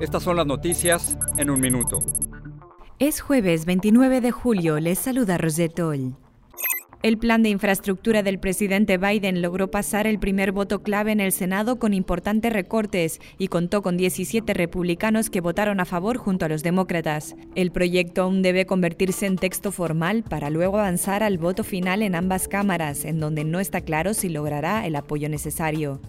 estas son las noticias en un minuto. Es jueves 29 de julio, les saluda Rosetol. El plan de infraestructura del presidente Biden logró pasar el primer voto clave en el Senado con importantes recortes y contó con 17 republicanos que votaron a favor junto a los demócratas. El proyecto aún debe convertirse en texto formal para luego avanzar al voto final en ambas cámaras, en donde no está claro si logrará el apoyo necesario.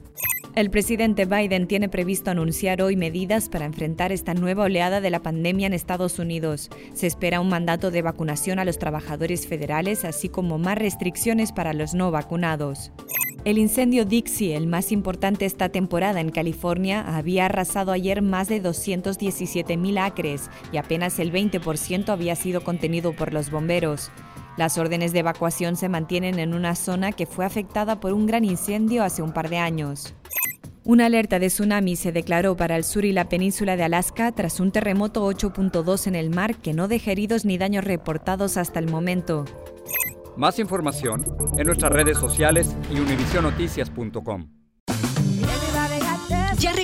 El presidente Biden tiene previsto anunciar hoy medidas para enfrentar esta nueva oleada de la pandemia en Estados Unidos. Se espera un mandato de vacunación a los trabajadores federales, así como más restricciones para los no vacunados. El incendio Dixie, el más importante esta temporada en California, había arrasado ayer más de 217.000 acres y apenas el 20% había sido contenido por los bomberos. Las órdenes de evacuación se mantienen en una zona que fue afectada por un gran incendio hace un par de años. Una alerta de tsunami se declaró para el sur y la península de Alaska tras un terremoto 8.2 en el mar que no deja heridos ni daños reportados hasta el momento. Más información en nuestras redes sociales y univisionoticias.com.